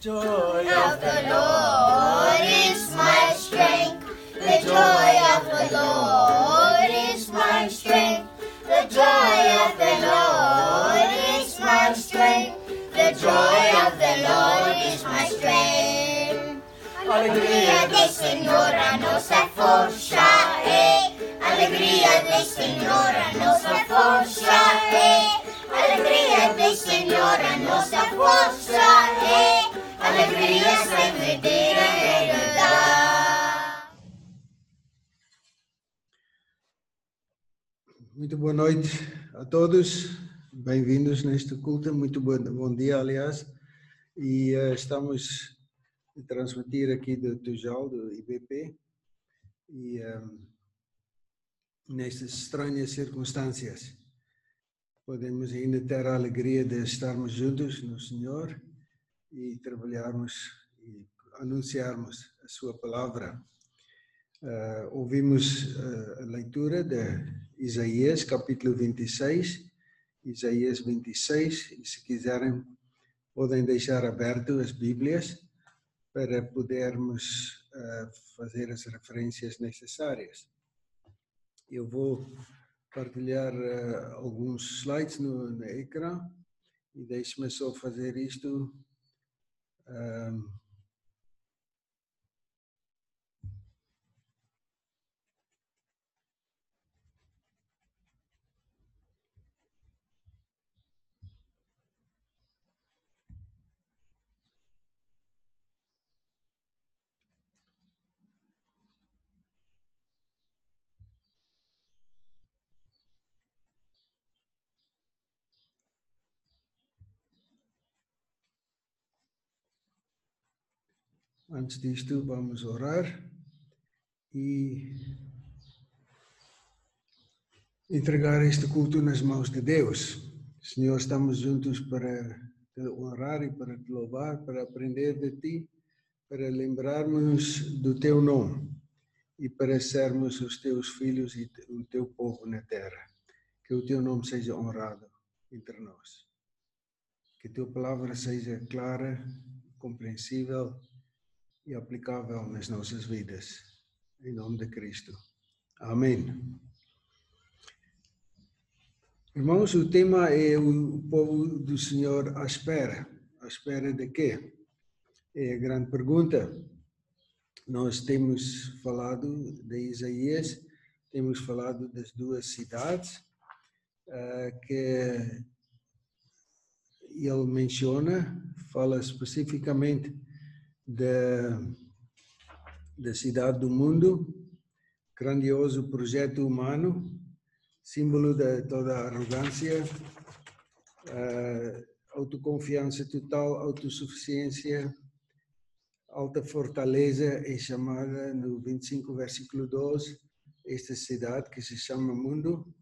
joy of the Lord is my strength. The joy of the Lord is my strength. The joy of the Lord is my strength. The joy of the Lord is my strength. Alegria del Señor a nossa força é. Eh. Alegria del Señor a nossa força é. Eh. Alegria del Señor a nossa força é. Eh. Alegria sem medir é Muito boa noite a todos, bem-vindos neste culto, muito bom, bom dia, aliás, e uh, estamos a transmitir aqui do Tujal, do IBP, e um, nestas estranhas circunstâncias podemos ainda ter a alegria de estarmos juntos no Senhor e trabalharmos e anunciarmos a Sua palavra. Uh, ouvimos uh, a leitura de Isaías, capítulo 26, Isaías 26, e se quiserem, podem deixar aberto as Bíblias para podermos uh, fazer as referências necessárias. Eu vou partilhar alguns slides no, no ecrã e deixe-me só fazer isto. Um, Antes disto, vamos orar e entregar este culto nas mãos de Deus. Senhor, estamos juntos para te honrar e para te louvar, para aprender de ti, para lembrarmos do teu nome e para sermos os teus filhos e o teu povo na terra. Que o teu nome seja honrado entre nós. Que a tua palavra seja clara, compreensível e aplicável nas nossas vidas. Em nome de Cristo. Amém. Irmãos, o tema é o povo do Senhor à espera. À espera de quê? É a grande pergunta. Nós temos falado de Isaías, temos falado das duas cidades uh, que ele menciona, fala especificamente da, da cidade do mundo, grandioso projeto humano, símbolo de toda a arrogância, autoconfiança total, autossuficiência, alta fortaleza é chamada no 25 versículo 12 esta cidade que se chama mundo,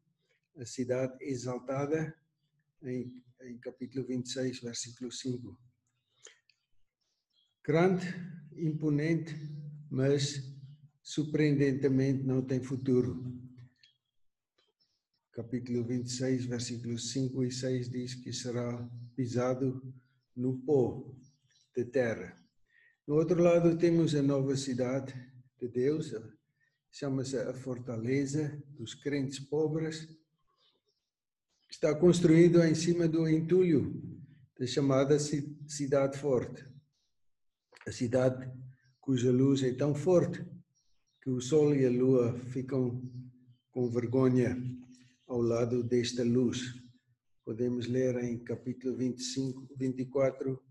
a cidade exaltada em, em capítulo 26 versículo 5 grande, imponente, mas surpreendentemente não tem futuro. Capítulo 26, versículos 5 e 6 diz que será pisado no pó de terra. No outro lado temos a nova cidade de Deus, chama-se a Fortaleza dos Crentes Pobres. Está construído em cima do entulho da chamada Cidade Forte a cidade cuja luz é tão forte que o sol e a lua ficam com vergonha ao lado desta luz. Podemos ler em capítulo 25, 24,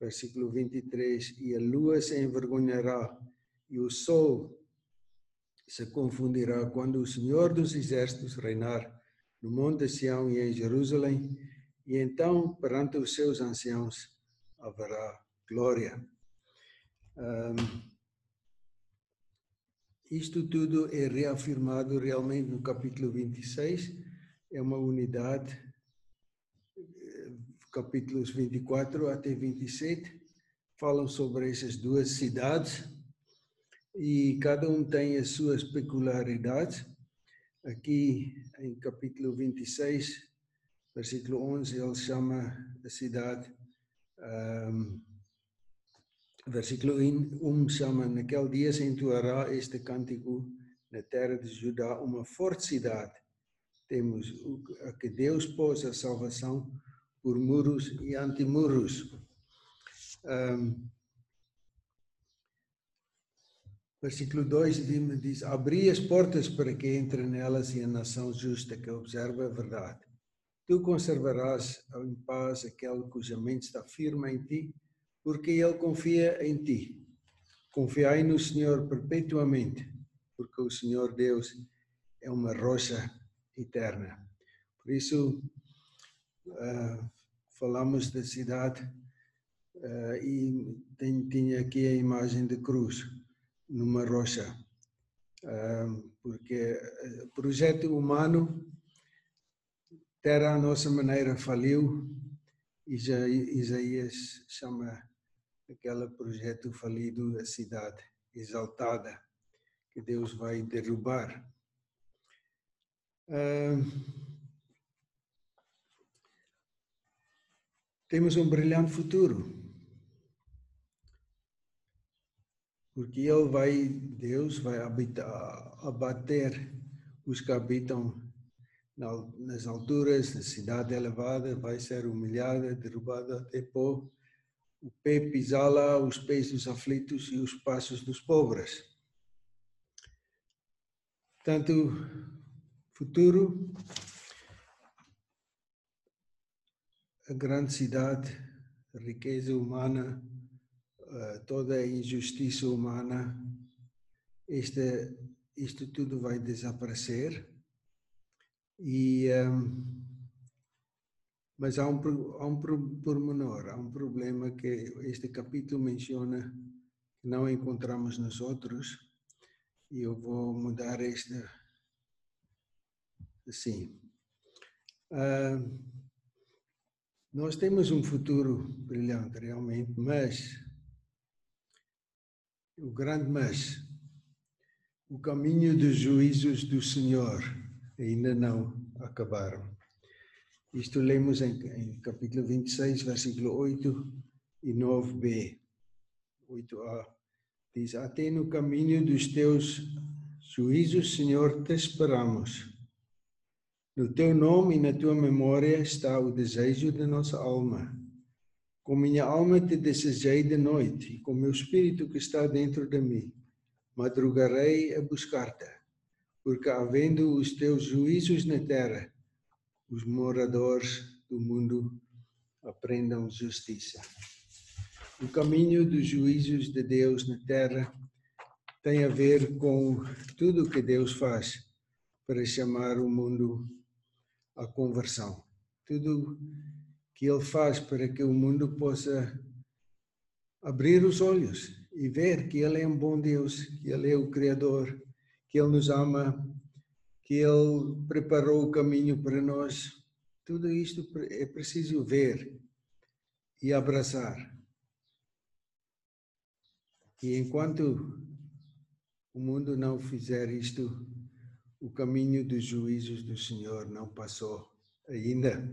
versículo 23, e a lua se envergonhará e o sol se confundirá quando o Senhor dos Exércitos reinar no Monte Sião e em Jerusalém, e então perante os seus anciãos haverá glória. Um, isto tudo é reafirmado realmente no capítulo 26, é uma unidade, eh, capítulos 24 até 27, falam sobre essas duas cidades e cada um tem as suas peculiaridades. Aqui em capítulo 26, versículo 11, ele chama a cidade um, Versículo 1, um chama, naquele dia se entoará este cântico na terra de Judá, uma forte cidade. Temos a que Deus pôs a salvação por muros e antimuros. Ahm, versículo 2 diz- diz: Abri as portas para que entre nelas e a nação justa que observa a verdade. Tu conservarás em paz aquele cuja mente está firme em ti, porque ele confia em ti. Confiai no Senhor perpetuamente, porque o Senhor Deus é uma rocha eterna. Por isso, ah, falamos da cidade ah, e tem, tinha aqui a imagem de cruz numa rocha, Ah, porque o projeto humano, terra à nossa maneira faliu, Isaías chama aquele projeto falido a cidade exaltada que Deus vai derrubar. Temos um brilhante futuro. Porque ele vai, Deus vai habitar, abater os que habitam na- nas alturas, na cidade elevada, vai ser humilhada, derrubada até pó, o pé pisá-la, os pés dos aflitos e os passos dos pobres. Tanto futuro, a grande cidade, a riqueza humana, eh, toda a injustiça humana, este, isto tudo vai desaparecer. E, ehm, mas há um, há um pormenor, há um problema que este capítulo menciona que não encontramos nos outros, e eu vou mudar este assim. Ah, nós temos um futuro brilhante, realmente, mas o grande mas, o caminho dos juízos do Senhor ainda não acabaram. Isto lemos em, em capítulo 26, versículo 8 e 9b. 8a. Diz: Até no caminho dos teus juízos, Senhor, te esperamos. No teu nome e na tua memória está o desejo da nossa alma. Com minha alma te desejei de noite, e com meu espírito que está dentro de mim, madrugarei a buscar-te, porque havendo os teus juízos na terra, os moradores do mundo aprendam justiça. O caminho dos juízos de Deus na terra tem a ver com tudo que Deus faz para chamar o mundo à conversão. Tudo que Ele faz para que o mundo possa abrir os olhos e ver que Ele é um bom Deus, que Ele é o Criador, que Ele nos ama, que Ele preparou o caminho para nós. Tudo isto é preciso ver e abraçar. E enquanto o mundo não fizer isto, o caminho dos juízos do Senhor não passou ainda.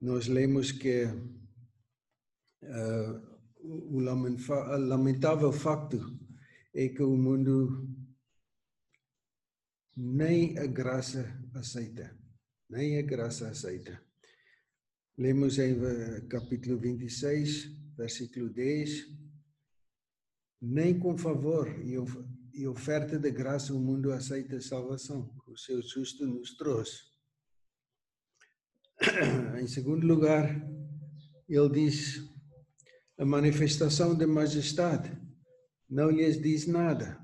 Nós lemos que uh, o lamentável facto é que o mundo nem a graça aceita, nem a graça aceita. Lemos em eh, capítulo 26, versículo 10, nem com favor e of- oferta de graça o mundo aceita salvação, o seu justo nos trouxe. Em segundo lugar, ele diz: a manifestação da majestade não lhes diz nada.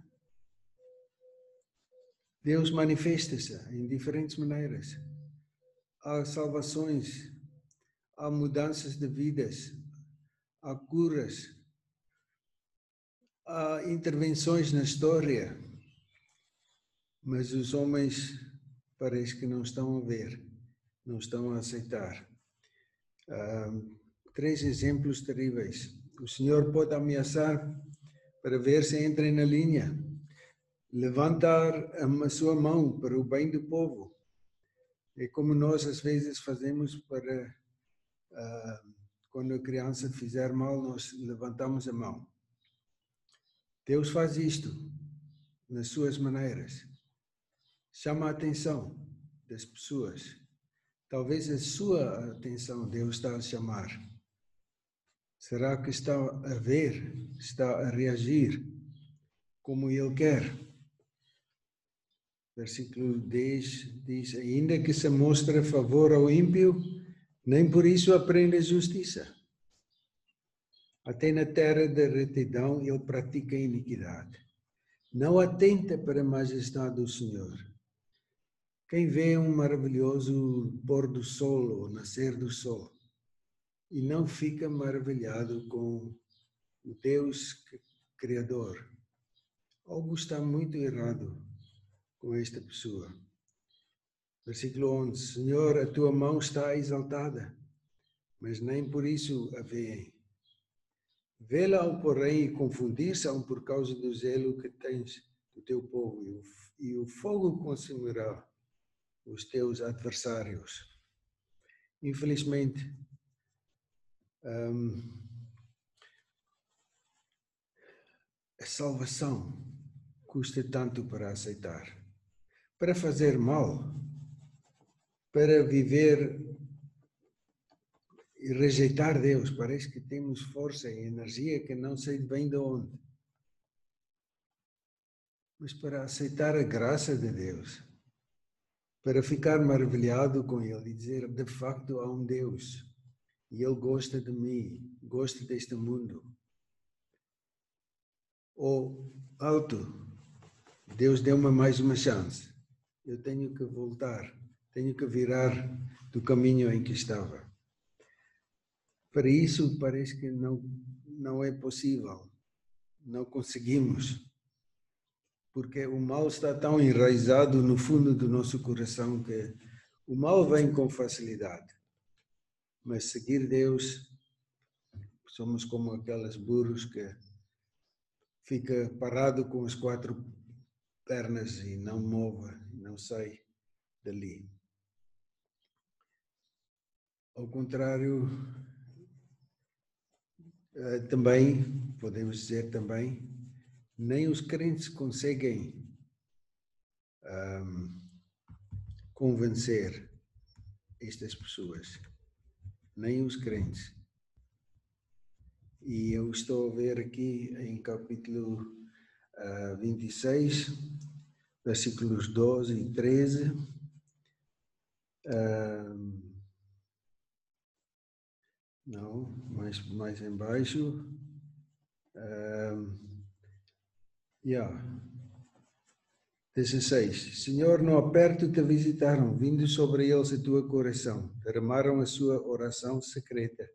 Deus manifesta-se em diferentes maneiras. Há salvações, há mudanças de vidas, há curas, há intervenções na história, mas os homens parece que não estão a ver, não estão a aceitar. Três exemplos terríveis. O Senhor pode ameaçar para ver se entrem na linha, levantar a sua mão para o bem do povo. É como nós às vezes fazemos para ah, quando a criança fizer mal, nós levantamos a mão. Deus faz isto nas suas maneiras. Chama a atenção das pessoas. Talvez a sua atenção Deus está a chamar. Será que está a ver, está a reagir como Ele quer? Versículo 10 diz: Ainda que se mostre favor ao ímpio, nem por isso aprende justiça. Até na terra da retidão ele pratica iniquidade. Não atenta para a majestade do Senhor. Quem vê um maravilhoso pôr do sol ou nascer do sol e não fica maravilhado com o Deus Criador, algo está muito errado com esta pessoa. Versículo 11: Senhor, a tua mão está exaltada, mas nem por isso a veem. Vê-la, porém, confundir-se por causa do zelo que tens do teu povo, e e o fogo consumirá os teus adversários. Infelizmente, um, a salvação custa tanto para aceitar para fazer mal, para viver e rejeitar Deus. Parece que temos força e energia que não sei bem de onde. Mas para aceitar a graça de Deus, para ficar maravilhado com Ele e dizer: de facto há um Deus e Ele gosta de mim, gosta deste mundo. Ou alto, Deus deu-me mais uma chance eu tenho que voltar, tenho que virar do caminho em que estava. Para isso, parece que não, não é possível, não conseguimos, porque o mal está tão enraizado no fundo do nosso coração que o mal vem com facilidade. Mas seguir Deus, somos como aqueles burros que fica parado com as quatro pernas e não move não sai dali. Ao contrário, eh, também, podemos dizer também, nem os crentes conseguem um, convencer estas pessoas, nem os crentes. E eu estou a ver aqui em capítulo uh, 26, versículos 12 e 13. Uh, não, mais, mais embaixo. Uh, yeah. 16. Senhor, no aperto te visitaram, vindo sobre eles a tua coração, derramaram a sua oração secreta.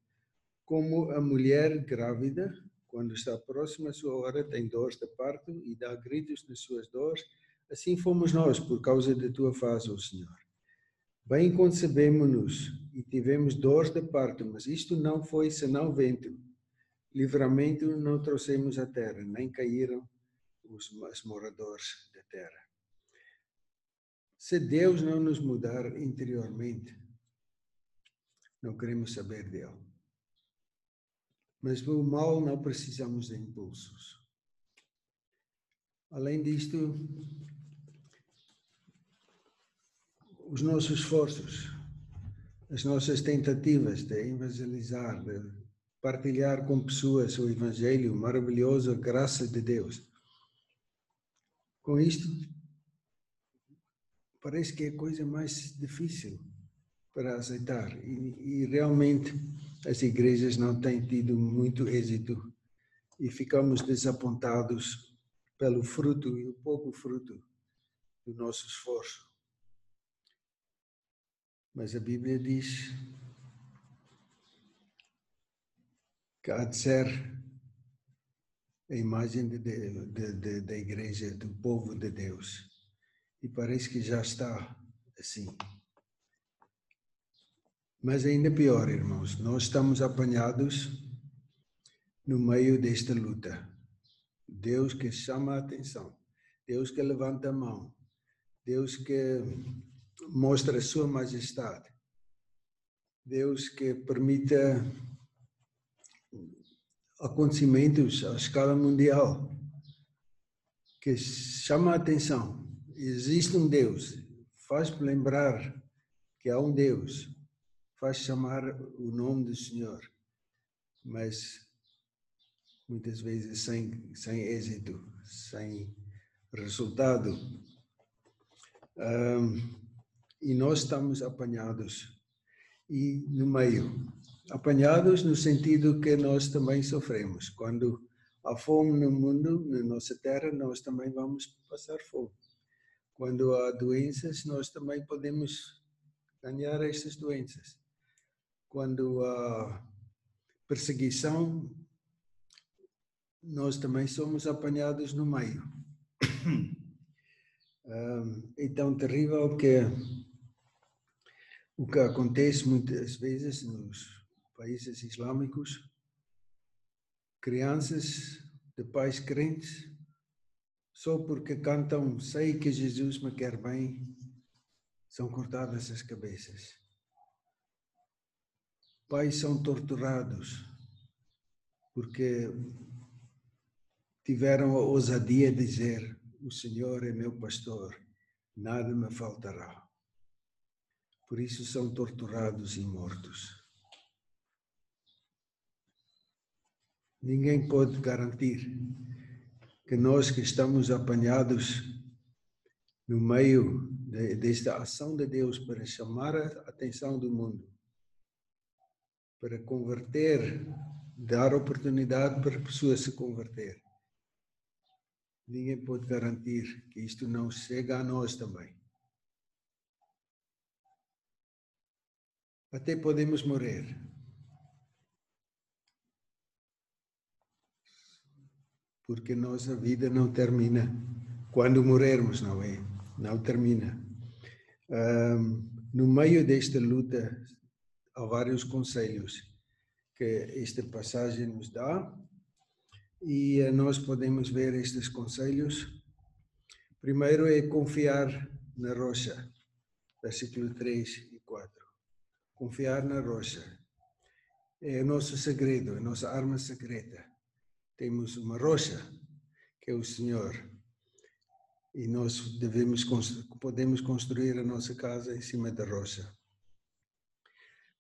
Como a mulher grávida, quando está próxima à sua hora, tem dores de parto e dá gritos nas suas dores, Assim fomos nós, por causa da tua face, ó Senhor. Bem concebemos-nos e tivemos dores de parto, mas isto não foi senão vento. Livramento não trouxemos à terra, nem caíram os, moradores da terra. Se Deus não nos mudar interiormente, não queremos saber dele. Mas o mal não precisamos de impulsos. Além disto, os nossos esforços, as nossas tentativas de evangelizar, de partilhar com pessoas o Evangelho maravilhoso, a graça de Deus. Com isto, parece que é a coisa mais difícil para aceitar. E, e realmente as igrejas não têm tido muito êxito e ficamos desapontados pelo fruto e o pouco fruto do nosso esforço. Mas a Bíblia diz que há de ser a imagem de, de, de, da igreja, do povo de Deus. E parece que já está assim. Mas ainda pior, irmãos, nós estamos apanhados no meio desta luta. Deus que chama a atenção, Deus que levanta a mão, Deus que mostra a sua majestade. Deus que permita acontecimentos à escala mundial que chama a atenção. Existe um Deus, faz lembrar que há um Deus, faz chamar o nome do Senhor, mas muitas vezes sem, sem êxito, sem resultado. Um, e nós estamos apanhados e no meio. Apanhados no sentido que nós também sofremos. Quando há fome no mundo, na nossa terra, nós também vamos passar fome. Quando há doenças, nós também podemos ganhar estas doenças. Quando há perseguição, nós também somos apanhados no meio. É tão terrível que o que acontece muitas vezes nos países islâmicos, crianças de pais crentes, só porque cantam sei que Jesus me quer bem, são cortadas as cabeças. Pais são torturados porque tiveram a ousadia de dizer: O Senhor é meu pastor, nada me faltará. Por isso são torturados e mortos. Ninguém pode garantir que nós que estamos apanhados no meio de, desta ação de Deus para chamar a atenção do mundo, para converter, dar oportunidade para pessoas se converter. Ninguém pode garantir que isto não chega a nós também. Até podemos morrer. Porque nossa vida não termina quando morrermos, não é? Não termina. Um, no meio desta luta, há vários conselhos que esta passagem nos dá e eh, nós podemos ver estes conselhos. Primeiro é confiar na rocha, versículo 3 e 4. Confiar na rocha. É o nosso segredo, é a nossa arma secreta. Temos uma rocha, que é o Senhor. E nós devemos, podemos construir a nossa casa em cima da rocha.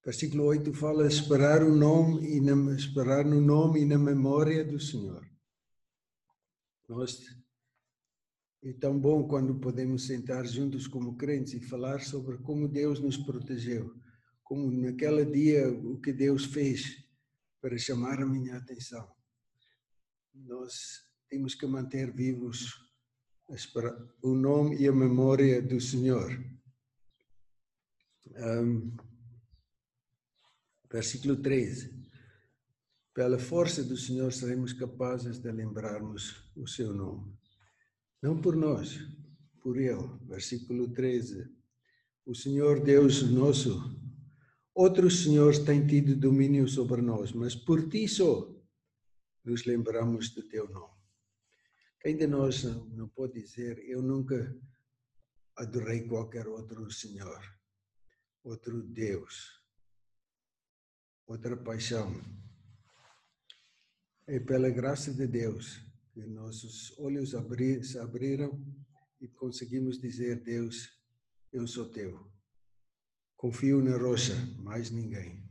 Versículo 8 fala esperar o nome e na, esperar no nome e na memória do Senhor. Nós é tão bom quando podemos sentar juntos como crentes e falar sobre como Deus nos protegeu, como naquele dia o que Deus fez para chamar a minha atenção. Nós temos que manter vivos o nome e a memória do Senhor. Um, Versículo 13. Pela força do Senhor seremos capazes de lembrarmos o seu nome. Não por nós, por Ele. Versículo 13. O Senhor Deus nosso, outros senhores têm tido domínio sobre nós, mas por ti só nos lembramos do teu nome. Quem de nós não pode dizer, eu nunca adorei qualquer outro Senhor, outro Deus, outra paixão. É pela graça de Deus que nossos olhos se abriram e conseguimos dizer: Deus, eu sou teu. Confio na rocha, mais ninguém.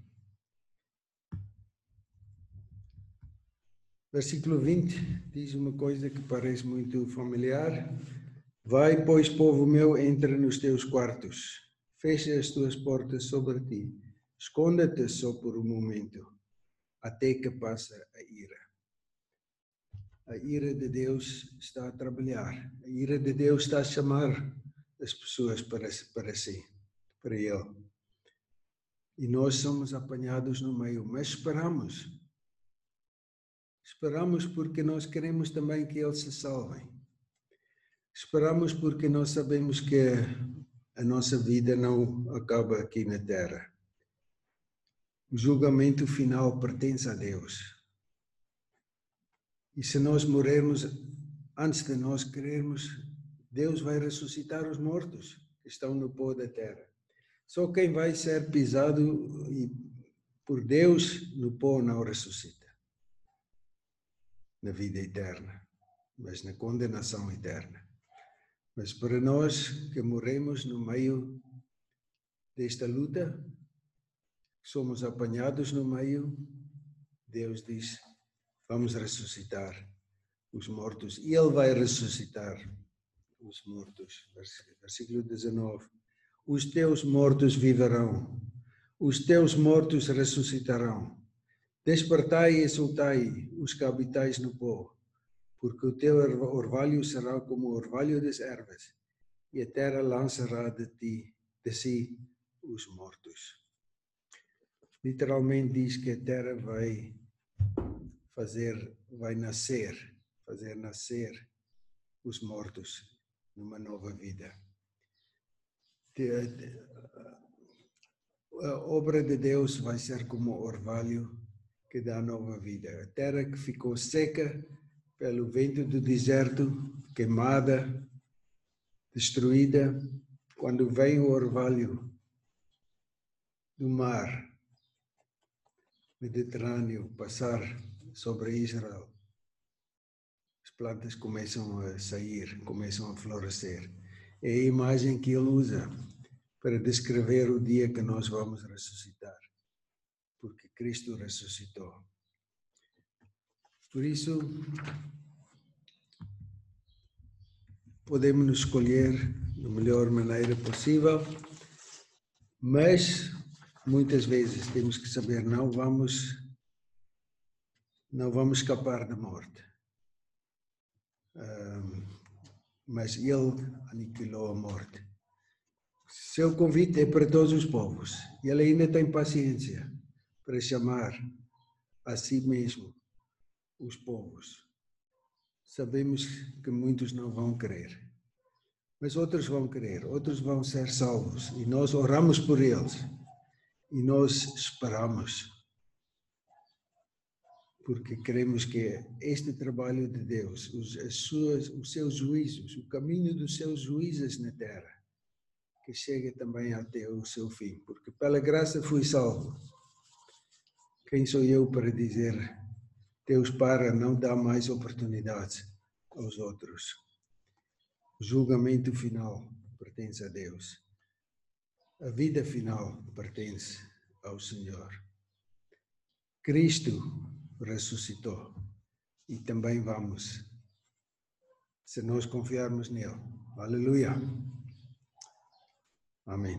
Versículo 20 diz uma coisa que parece muito familiar. Vai, pois, povo meu, entra nos teus quartos, fecha as tuas portas sobre ti Esconda-te só por um momento, até que passe a ira. A ira de Deus está a trabalhar. A ira de Deus está a chamar as pessoas para, para si, para Ele. E nós somos apanhados no meio, mas esperamos. Esperamos porque nós queremos também que eles se salvem. Esperamos porque nós sabemos que a nossa vida não acaba aqui na terra. O julgamento final pertence a Deus. E se nós morrermos antes de nós querermos, Deus vai ressuscitar os mortos que estão no pó da terra. Só quem vai ser pisado por Deus no pó não ressuscita. na vida eterna, mas na condenação eterna. Mas para nós que morremos no meio desta luta, somos apanhados no meio, Deus diz: vamos ressuscitar os mortos. E Ele vai ressuscitar os mortos. Versículo 19: Os teus mortos viverão, os teus mortos ressuscitarão. Despertai e exultai, os que habitais no pó, porque o teu orvalho será como o orvalho das ervas, e a terra lançará de ti, de si, os mortos. Literalmente diz que a terra vai fazer, vai nascer, fazer nascer os mortos numa nova vida. A obra de Deus vai ser como orvalho que dá nova vida. A terra que ficou seca pelo vento do deserto, queimada, destruída, quando vem o orvalho do mar Mediterrâneo passar sobre Israel, as plantas começam a sair, começam a florescer. É a imagem que ele usa para descrever o dia que nós vamos ressuscitar, porque Cristo ressuscitou. Por isso, podemos nos escolher da melhor maneira possível, mas muitas vezes temos que saber não vamos não vamos escapar da morte. Mas ele aniquilou a morte. Seu convite é para todos os povos. Ele ainda tem paciência para chamar a si mesmo os povos. Sabemos que muitos não vão crer, mas outros vão crer, outros vão ser salvos e nós oramos por eles e nós esperamos porque queremos que este trabalho de Deus, os, as suas, os seus juízos, o caminho dos seus juízes na terra, que chegue também até o seu fim, porque pela graça fui salvo. Quem sou eu para dizer Deus para não dar mais oportunidades aos outros? O julgamento final pertence a Deus. A vida final pertence ao Senhor. Cristo ressuscitou. E também vamos, se nós confiarmos nele. Aleluia. Amém.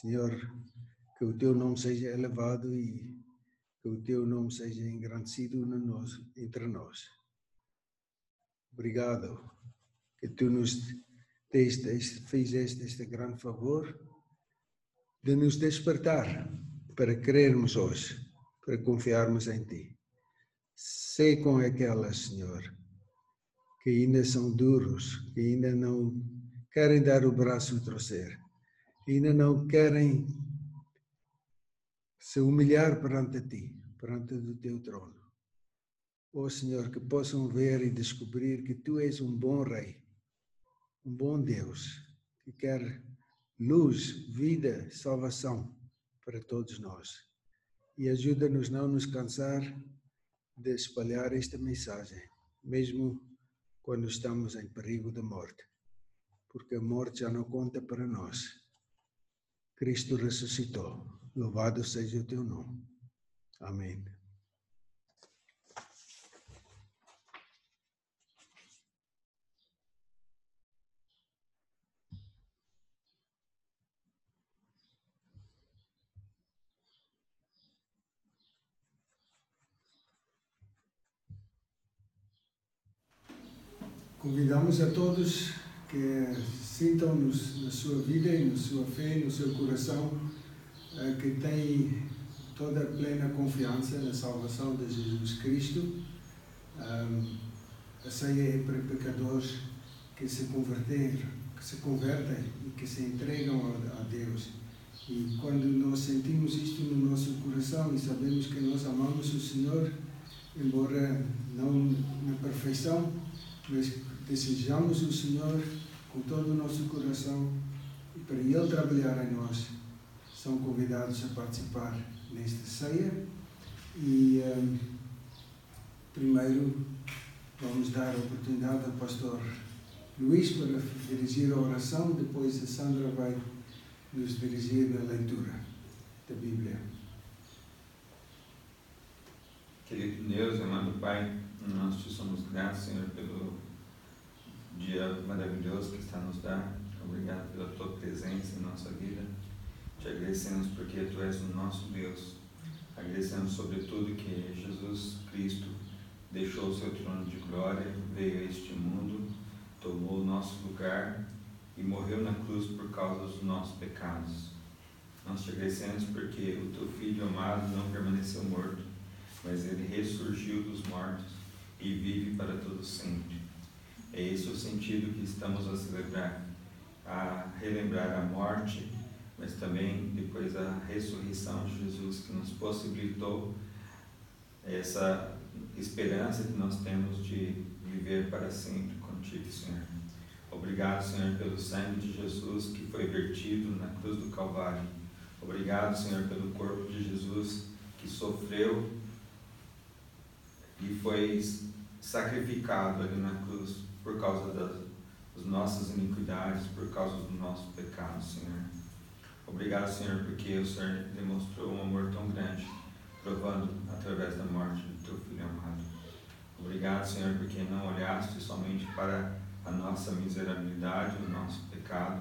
Senhor, que o teu nome seja elevado e que o teu nome seja engrandecido entre nós. Obrigado que tu nos deste, fizeste este grande favor de nos despertar para crermos hoje, para confiarmos em ti. Sei com aquelas, Senhor, que ainda são duros, que ainda não querem dar o braço a torcer, ainda não querem se humilhar perante ti, perante o teu trono. Oh Senhor, que possam ver e descobrir que tu és um bom Rei, um bom Deus, que quer luz, vida, salvação para todos nós. E ajuda-nos não nos cansar de espalhar esta mensagem, mesmo quando estamos em perigo de morte, porque a morte já não conta para nós. Cristo ressuscitou. Louvado seja o teu nome. Amém. Convidamos a todos que sintam nos, na sua vida e na sua fé, no seu coração, eh, que têm toda a plena confiança na salvação de Jesus Cristo. A ceia é para pecadores que se convertem, que se convertem e que se entregam a Deus. E quando nós sentimos isto no nosso coração e sabemos que nós amamos o Senhor, embora não na perfeição, mas desejamos o Senhor com todo o nosso coração e para Ele trabalhar em nós, são convidados a participar nesta ceia e um, Primeiro, vamos dar a oportunidade ao pastor Luís para dirigir a oração, depois a Sandra vai nos dirigir na leitura da Bíblia. Querido Deus, amado Pai, nós te somos gratos, Senhor, pelo dia maravilhoso que está nos dando. Obrigado pela tua presença em nossa vida. Te agradecemos porque tu és o nosso Deus. Agradecemos sobretudo que Jesus Cristo deixou o seu trono de glória, veio a este mundo, tomou o nosso lugar e morreu na cruz por causa dos nossos pecados. Nós te agradecemos porque o teu filho amado não permaneceu morto, mas ele ressurgiu dos mortos e vive para todo sempre. É esse o sentido que estamos a celebrar, a relembrar a morte, mas também depois a ressurreição de Jesus que nos possibilitou essa esperança que nós temos de viver para sempre contigo, Senhor. Obrigado, Senhor, pelo sangue de Jesus que foi vertido na cruz do Calvário. Obrigado, Senhor, pelo corpo de Jesus que sofreu e foi sacrificado ali na cruz por causa das, das nossas iniquidades, por causa do nosso pecado, Senhor. Obrigado, Senhor, porque o Senhor demonstrou um amor tão grande, provando através da morte do teu filho amado. Obrigado, Senhor, porque não olhaste somente para a nossa miserabilidade, o nosso pecado,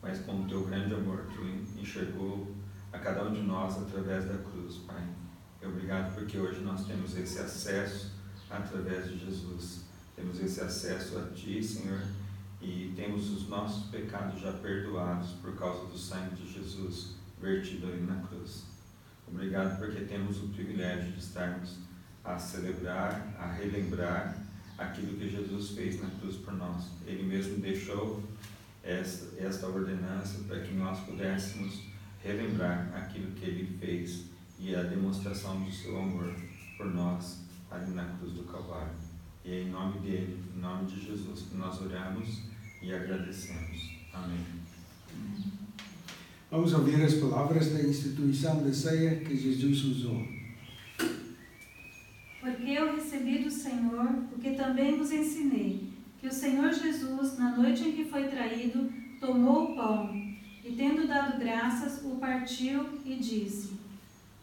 mas com o teu grande amor, tu enxergou a cada um de nós através da cruz, Pai. Obrigado porque hoje nós temos esse acesso através de Jesus. Temos esse acesso a Ti, Senhor, e temos os nossos pecados já perdoados por causa do sangue de Jesus vertido ali na cruz. Obrigado porque temos o privilégio de estarmos a celebrar, a relembrar aquilo que Jesus fez na cruz por nós. Ele mesmo deixou esta, esta ordenança para que nós pudéssemos relembrar aquilo que ele fez e a demonstração do seu amor por nós ali na cruz do Calvário. E é em nome dele, em nome de Jesus, que nós oramos e agradecemos. Amém. Vamos ouvir as palavras da instituição da ceia que Jesus usou. Porque eu recebi do Senhor o que também vos ensinei, que o Senhor Jesus, na noite em que foi traído, tomou o pão e, tendo dado graças, o partiu e disse: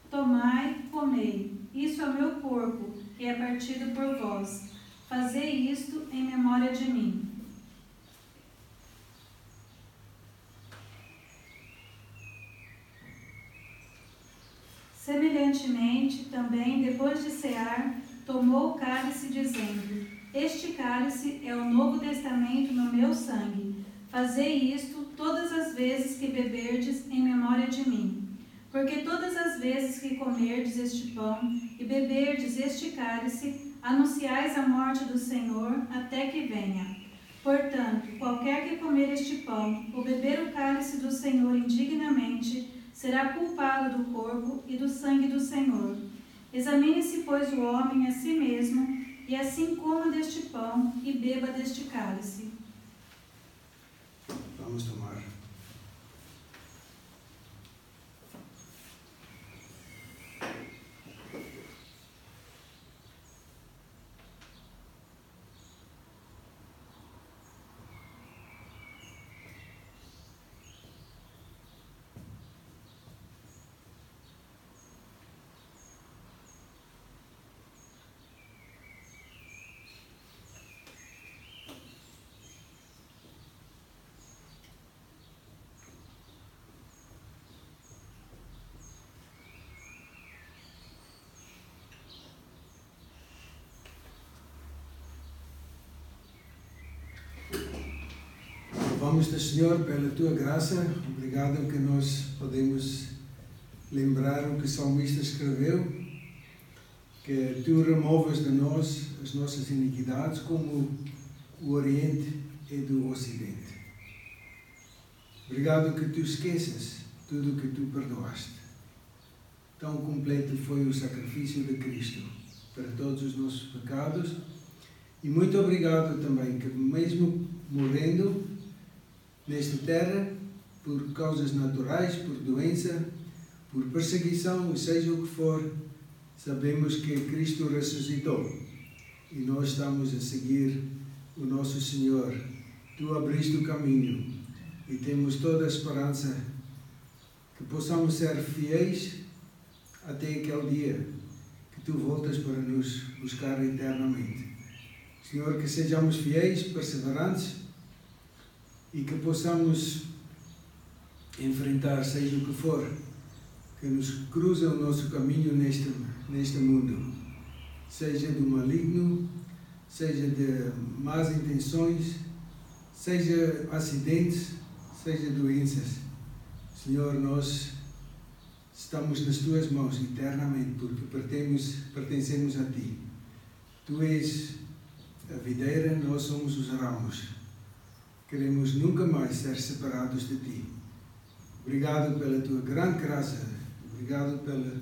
Tomai, comei, isso é o meu corpo, que é partido por vós. Fazei isto em memória de mim. Semelhantemente, também, depois de cear, tomou o cálice, dizendo: Este cálice é o novo testamento no meu sangue. Fazei isto todas as vezes que beberdes em memória de mim. Porque todas as vezes que comerdes este pão e beberdes este cálice, anunciais a morte do Senhor até que venha. Portanto, qualquer que comer este pão ou beber o cálice do Senhor indignamente, será culpado do corpo e do sangue do Senhor. Examine-se, pois, o homem a si mesmo, e assim coma deste pão e beba deste cálice. Vamos tomar. Louvamos-te, Senhor, pela tua graça. Obrigado que nós podemos lembrar o que o salmista escreveu, que tu removas de nós as nossas iniquidades como o Oriente e do Ocidente. Obrigado que tu esqueças tudo o que tu perdoaste. Tão completo foi o sacrifício de Cristo para todos os nossos pecados. E muito obrigado também que mesmo morrendo nesta terra, por causas naturais, por doença, por perseguição, seja o que for, sabemos que Cristo ressuscitou e nós estamos a seguir o nosso Senhor. Tu abriste o caminho e temos toda a esperança que possamos ser fiéis até aquele dia que tu voltas para nos buscar eternamente. Senhor, que sejamos fiéis, perseverantes e que possamos enfrentar, seja o que for, que nos cruza o nosso caminho neste, neste mundo, seja do maligno, seja de más intenções, seja acidentes, seja doenças. Senhor, nós estamos nas tuas mãos eternamente, porque pertencemos, pertencemos a ti. Tu és a videira, nós somos os ramos. Queremos nunca mais ser separados de ti. Obrigado pela tua grande graça, obrigado pelo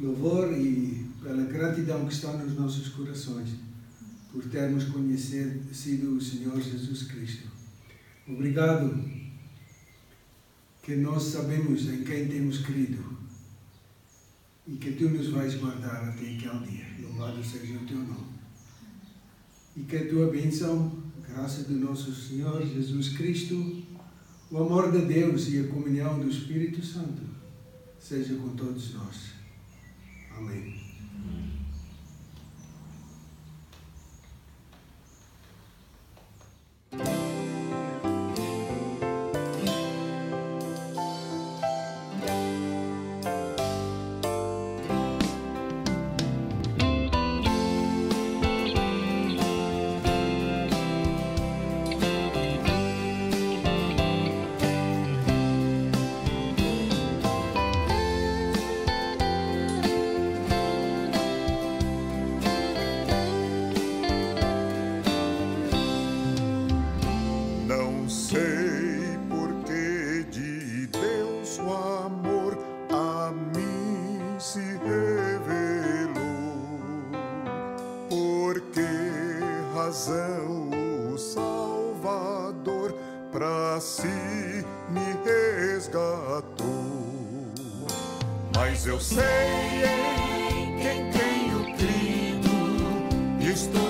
louvor e pela gratidão que está nos nossos corações por termos conhecido o Senhor Jesus Cristo. Obrigado que nós sabemos em quem temos crido e que tu nos vais guardar até aquele dia. Louvado seja o teu nome. E que a tua bênção, graça do nosso Senhor Jesus Cristo, o amor de Deus e a comunhão do Espírito Santo seja com todos nós. Amém. Mas eu sei em quem tenho crido estou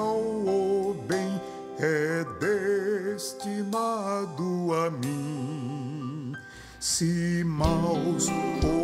mal ou bem é destinado a mim. Se maus ou